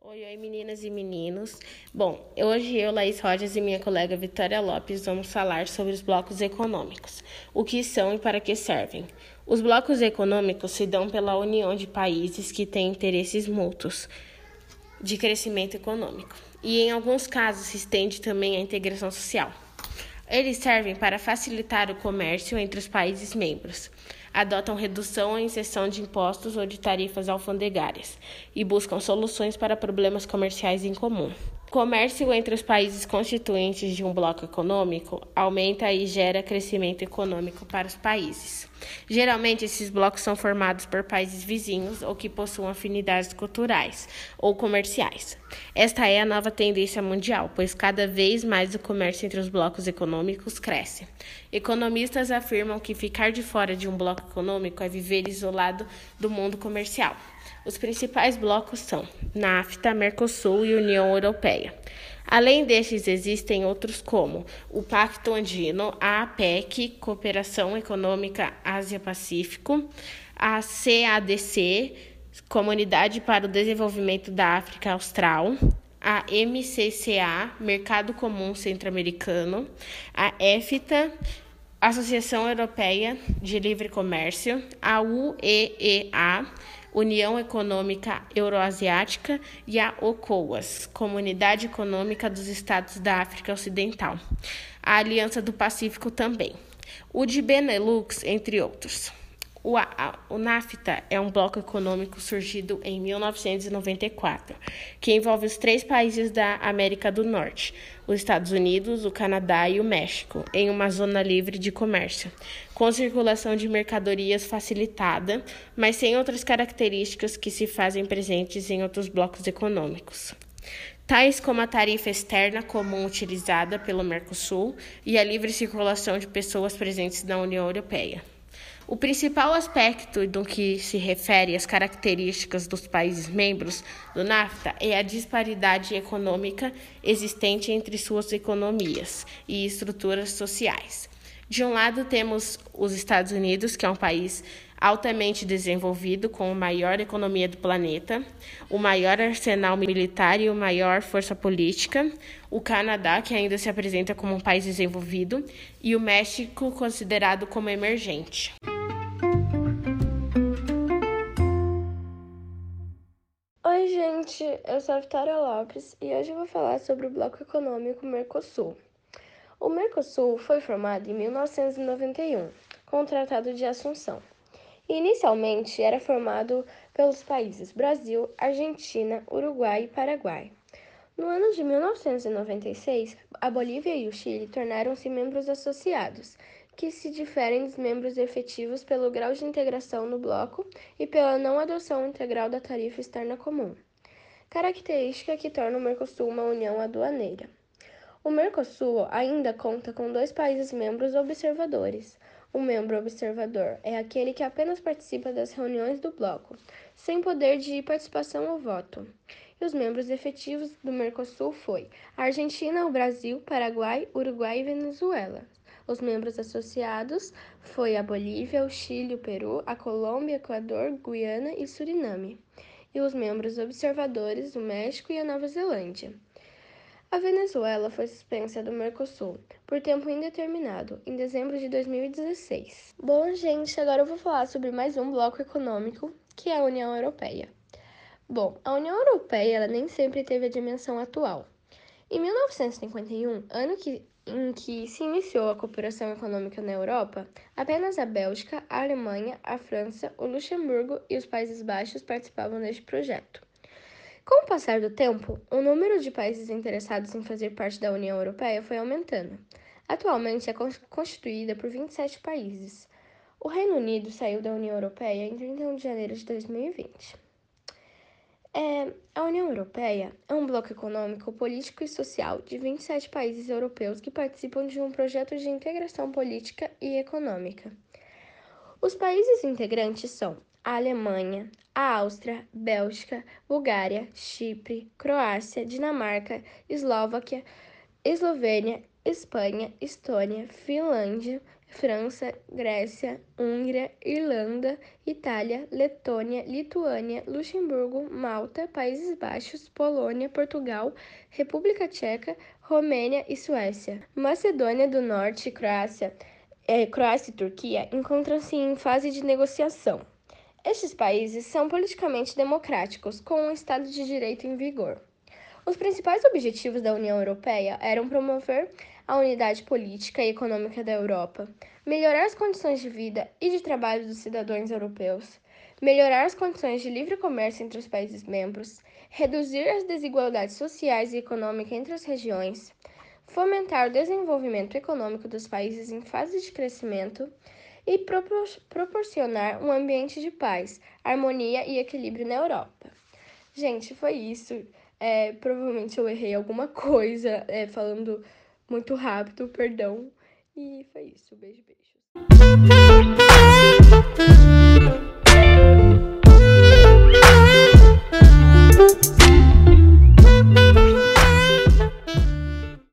Oi, oi meninas e meninos. Bom, hoje eu, Laís Rojas e minha colega Vitória Lopes vamos falar sobre os blocos econômicos, o que são e para que servem. Os blocos econômicos se dão pela união de países que têm interesses mútuos de crescimento econômico e, em alguns casos, se estende também à integração social. Eles servem para facilitar o comércio entre os países membros, adotam redução ou inserção de impostos ou de tarifas alfandegárias e buscam soluções para problemas comerciais em comum. Comércio entre os países constituintes de um bloco econômico aumenta e gera crescimento econômico para os países. Geralmente, esses blocos são formados por países vizinhos ou que possuem afinidades culturais ou comerciais. Esta é a nova tendência mundial, pois cada vez mais o comércio entre os blocos econômicos cresce. Economistas afirmam que ficar de fora de um bloco econômico é viver isolado do mundo comercial. Os principais blocos são NAFTA, Mercosul e União Europeia. Além destes, existem outros como o Pacto Andino, a APEC, Cooperação Econômica Ásia-Pacífico, a CADC, Comunidade para o Desenvolvimento da África Austral, a MCCA, Mercado Comum Centro-Americano, a EFTA, Associação Europeia de Livre Comércio, a UEA, União Econômica Euroasiática e a OCOAS, Comunidade Econômica dos Estados da África Ocidental, a Aliança do Pacífico também, o de Benelux, entre outros. O, a, o NAFTA é um bloco econômico surgido em 1994, que envolve os três países da América do Norte, os Estados Unidos, o Canadá e o México, em uma zona livre de comércio, com circulação de mercadorias facilitada, mas sem outras características que se fazem presentes em outros blocos econômicos tais como a tarifa externa comum utilizada pelo Mercosul e a livre circulação de pessoas presentes na União Europeia. O principal aspecto do que se refere às características dos países membros do NAFTA é a disparidade econômica existente entre suas economias e estruturas sociais. De um lado, temos os Estados Unidos, que é um país altamente desenvolvido, com a maior economia do planeta, o maior arsenal militar e a maior força política, o Canadá, que ainda se apresenta como um país desenvolvido, e o México, considerado como emergente. Gente, eu sou a Vitória Lopes e hoje eu vou falar sobre o Bloco Econômico Mercosul. O Mercosul foi formado em 1991, com o Tratado de Assunção. Inicialmente era formado pelos países Brasil, Argentina, Uruguai e Paraguai. No ano de 1996, a Bolívia e o Chile tornaram-se membros associados, que se diferem dos membros efetivos pelo grau de integração no bloco e pela não adoção integral da tarifa externa comum, característica que torna o Mercosul uma união aduaneira. O Mercosul ainda conta com dois países membros observadores. O membro observador é aquele que apenas participa das reuniões do bloco, sem poder de participação ou voto. E os membros efetivos do Mercosul foi a Argentina, o Brasil, Paraguai, Uruguai e Venezuela. Os membros associados foi a Bolívia, o Chile, o Peru, a Colômbia, Equador, Guiana e Suriname. E os membros observadores, o México e a Nova Zelândia. A Venezuela foi suspensa do Mercosul por tempo indeterminado em dezembro de 2016. Bom, gente, agora eu vou falar sobre mais um bloco econômico, que é a União Europeia. Bom, a União Europeia ela nem sempre teve a dimensão atual. Em 1951, ano que em que se iniciou a cooperação econômica na Europa, apenas a Bélgica, a Alemanha, a França, o Luxemburgo e os Países Baixos participavam deste projeto. Com o passar do tempo, o número de países interessados em fazer parte da União Europeia foi aumentando. Atualmente é constituída por 27 países. O Reino Unido saiu da União Europeia em 31 de janeiro de 2020. É, a União Europeia é um bloco econômico, político e social de 27 países europeus que participam de um projeto de integração política e econômica. Os países integrantes são a Alemanha, a Áustria, Bélgica, Bulgária, Chipre, Croácia, Dinamarca, Eslováquia, Eslovênia, Espanha, Estônia, Finlândia, França, Grécia, Hungria, Irlanda, Itália, Letônia, Lituânia, Luxemburgo, Malta, Países Baixos, Polônia, Portugal, República Tcheca, Romênia e Suécia. Macedônia do Norte e Croácia, é, Croácia e Turquia encontram-se em fase de negociação. Estes países são politicamente democráticos, com um Estado de Direito em vigor. Os principais objetivos da União Europeia eram promover a unidade política e econômica da Europa, melhorar as condições de vida e de trabalho dos cidadãos europeus, melhorar as condições de livre comércio entre os países membros, reduzir as desigualdades sociais e econômicas entre as regiões, fomentar o desenvolvimento econômico dos países em fase de crescimento e propor proporcionar um ambiente de paz, harmonia e equilíbrio na Europa. Gente, foi isso. É, provavelmente eu errei alguma coisa é, falando muito rápido, perdão. E foi isso. Beijo, beijo.